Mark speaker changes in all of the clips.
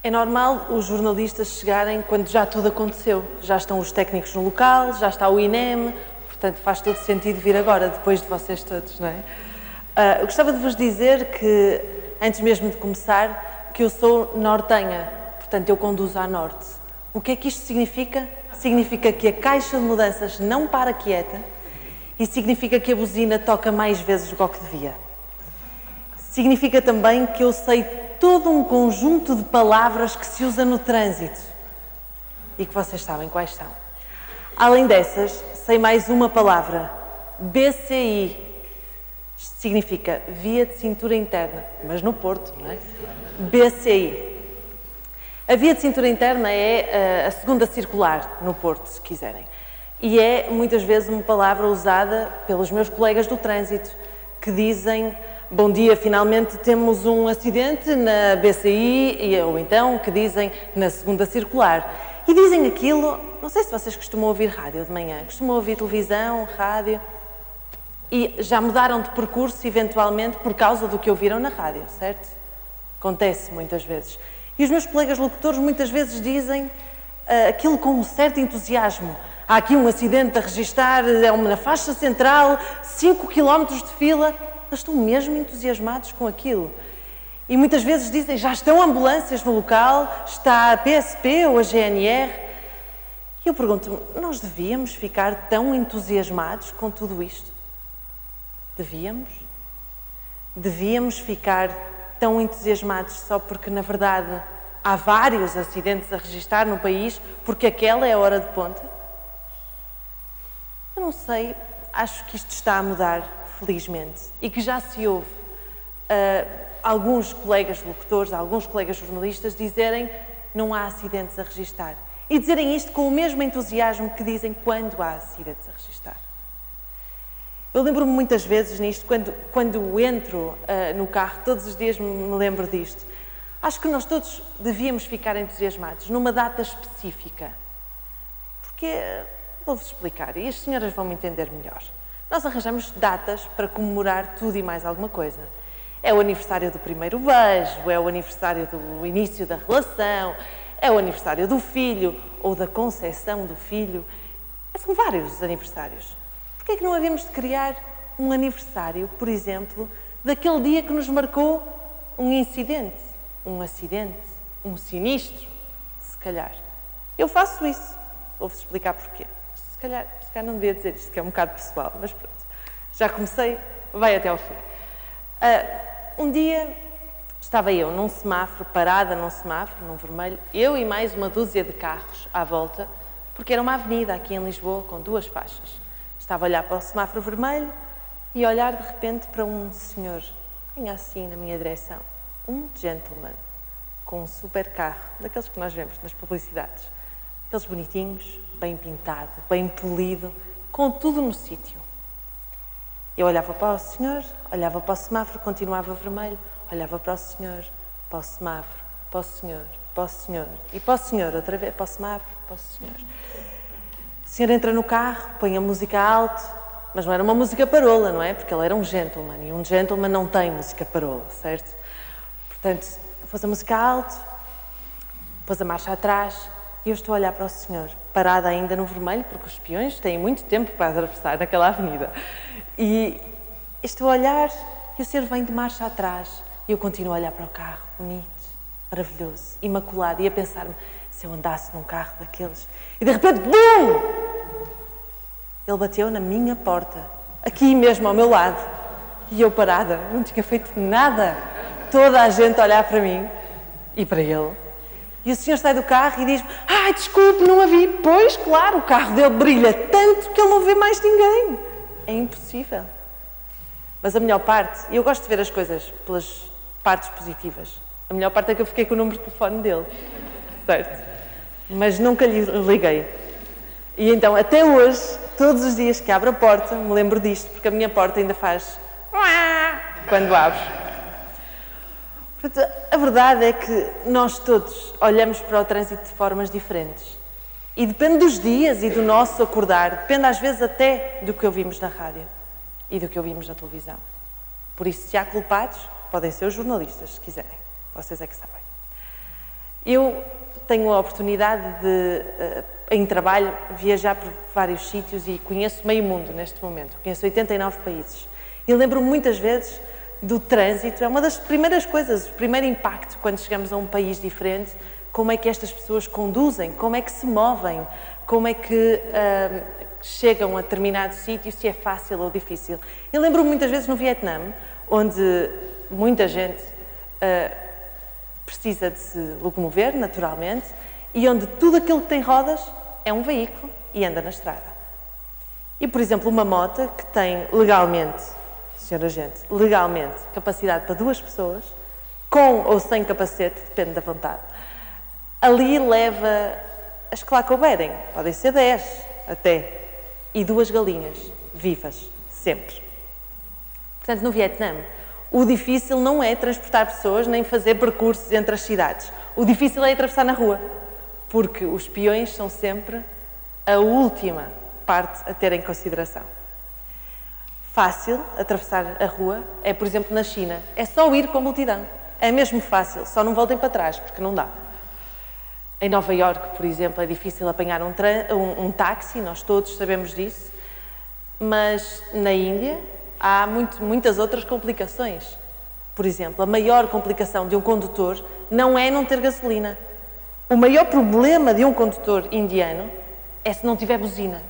Speaker 1: É normal os jornalistas chegarem quando já tudo aconteceu. Já estão os técnicos no local, já está o INEM, portanto faz todo sentido vir agora, depois de vocês todos, não é? Uh, eu gostava de vos dizer que, antes mesmo de começar, que eu sou nortenha, portanto eu conduzo a norte. O que é que isto significa? Significa que a caixa de mudanças não para quieta e significa que a buzina toca mais vezes do que devia. Significa também que eu sei todo um conjunto de palavras que se usa no trânsito e que vocês sabem quais são. Além dessas, sei mais uma palavra: BCI. Isto significa Via de Cintura Interna, mas no Porto, não é? BCI. A Via de Cintura Interna é eh, a segunda circular no Porto, se quiserem. E é muitas vezes uma palavra usada pelos meus colegas do trânsito que dizem Bom dia, finalmente temos um acidente na BCI, ou então que dizem na segunda circular. E dizem aquilo, não sei se vocês costumam ouvir rádio de manhã, costumam ouvir televisão, rádio, e já mudaram de percurso eventualmente por causa do que ouviram na rádio, certo? Acontece muitas vezes. E os meus colegas locutores muitas vezes dizem uh, aquilo com um certo entusiasmo. Há aqui um acidente a registar, é uma na faixa central, 5 km de fila eles estão mesmo entusiasmados com aquilo. E muitas vezes dizem, já estão ambulâncias no local, está a PSP ou a GNR. E eu pergunto, nós devíamos ficar tão entusiasmados com tudo isto? Devíamos? Devíamos ficar tão entusiasmados só porque, na verdade, há vários acidentes a registrar no país porque aquela é a hora de ponta? Eu não sei, acho que isto está a mudar felizmente, e que já se ouve uh, alguns colegas locutores, alguns colegas jornalistas dizerem não há acidentes a registar. E dizerem isto com o mesmo entusiasmo que dizem quando há acidentes a registar. Eu lembro-me muitas vezes nisto, quando, quando entro uh, no carro, todos os dias me lembro disto. Acho que nós todos devíamos ficar entusiasmados numa data específica. Porque, vou-vos explicar, e as senhoras vão me entender melhor. Nós arranjamos datas para comemorar tudo e mais alguma coisa. É o aniversário do primeiro beijo, é o aniversário do início da relação, é o aniversário do filho ou da concepção do filho. São vários os aniversários. Por que é que não havíamos de criar um aniversário, por exemplo, daquele dia que nos marcou um incidente, um acidente, um sinistro, se calhar? Eu faço isso. Vou-vos explicar porquê. Se calhar se calhar não devia dizer isto, que é um bocado pessoal, mas pronto. Já comecei, vai até ao fim. Uh, um dia estava eu num semáforo, parada num semáforo, num vermelho, eu e mais uma dúzia de carros à volta, porque era uma avenida aqui em Lisboa com duas faixas. Estava a olhar para o semáforo vermelho e a olhar de repente para um senhor, vinha assim na minha direção, um gentleman, com um super carro, daqueles que nós vemos nas publicidades, aqueles bonitinhos, bem pintado, bem polido, com tudo no sítio. Eu olhava para o senhor, olhava para o semáforo, continuava vermelho, olhava para o senhor, para o semáforo, para o senhor, para o senhor e para o senhor, outra vez, para o semáforo, para o senhor. O senhor entra no carro, põe a música alto, mas não era uma música parola, não é? Porque ele era um gentleman e um gentleman não tem música parola, certo? Portanto, pôs a música alto, pôs a marcha atrás, e eu estou a olhar para o senhor, parada ainda no vermelho, porque os peões têm muito tempo para atravessar naquela avenida. E estou a olhar e o senhor vem de marcha atrás. E eu continuo a olhar para o carro, bonito, maravilhoso, imaculado, e a pensar-me, se eu andasse num carro daqueles. E de repente, BUM! Ele bateu na minha porta, aqui mesmo ao meu lado. E eu parada, não tinha feito nada. Toda a gente a olhar para mim e para ele. E o senhor sai do carro e diz: Ai, desculpe, não a vi. Pois, claro, o carro dele brilha tanto que ele não vê mais ninguém. É impossível. Mas a melhor parte, e eu gosto de ver as coisas pelas partes positivas, a melhor parte é que eu fiquei com o número de telefone dele. Certo? Mas nunca lhe liguei. E então, até hoje, todos os dias que abro a porta, me lembro disto, porque a minha porta ainda faz quando abro. A verdade é que nós todos olhamos para o trânsito de formas diferentes. E depende dos dias e do nosso acordar, depende às vezes até do que ouvimos na rádio e do que ouvimos na televisão. Por isso, se há culpados, podem ser os jornalistas, se quiserem. Vocês é que sabem. Eu tenho a oportunidade de, eh, em trabalho, viajar por vários sítios e conheço meio mundo neste momento. Conheço 89 países. E lembro-me muitas vezes do trânsito. É uma das primeiras coisas, o primeiro impacto quando chegamos a um país diferente, como é que estas pessoas conduzem, como é que se movem, como é que uh, chegam a determinado sítio, se é fácil ou difícil. Eu lembro-me muitas vezes no Vietnã, onde muita gente uh, precisa de se locomover, naturalmente, e onde tudo aquilo que tem rodas é um veículo e anda na estrada. E, por exemplo, uma moto que tem legalmente, senhora gente, legalmente capacidade para duas pessoas, com ou sem capacete, depende da vontade, ali leva as que lá couberem, podem ser dez até, e duas galinhas vivas, sempre. Portanto, no Vietnã, o difícil não é transportar pessoas nem fazer percursos entre as cidades. O difícil é atravessar na rua, porque os peões são sempre a última parte a ter em consideração. Fácil atravessar a rua é, por exemplo, na China. É só ir com a multidão. É mesmo fácil, só não voltem para trás, porque não dá. Em Nova Iorque, por exemplo, é difícil apanhar um, um, um táxi, nós todos sabemos disso, mas na Índia há muito, muitas outras complicações. Por exemplo, a maior complicação de um condutor não é não ter gasolina. O maior problema de um condutor indiano é se não tiver buzina.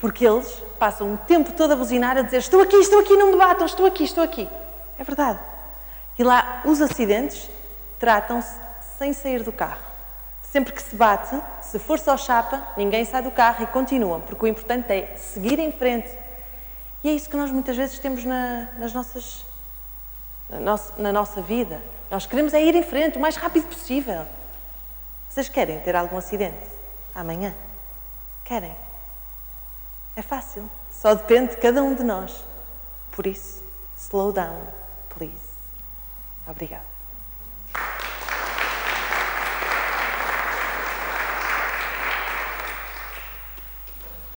Speaker 1: Porque eles passam o tempo todo a buzinar a dizer estou aqui, estou aqui, não me batam, estou aqui, estou aqui. É verdade. E lá os acidentes tratam-se sem sair do carro. Sempre que se bate, se for só chapa, ninguém sai do carro e continuam, porque o importante é seguir em frente. E é isso que nós muitas vezes temos na, nas nossas, na, na nossa vida. Nós queremos é ir em frente o mais rápido possível. Vocês querem ter algum acidente amanhã? Querem? É fácil. Só depende de cada um de nós. Por isso, slow down, please. Obrigada.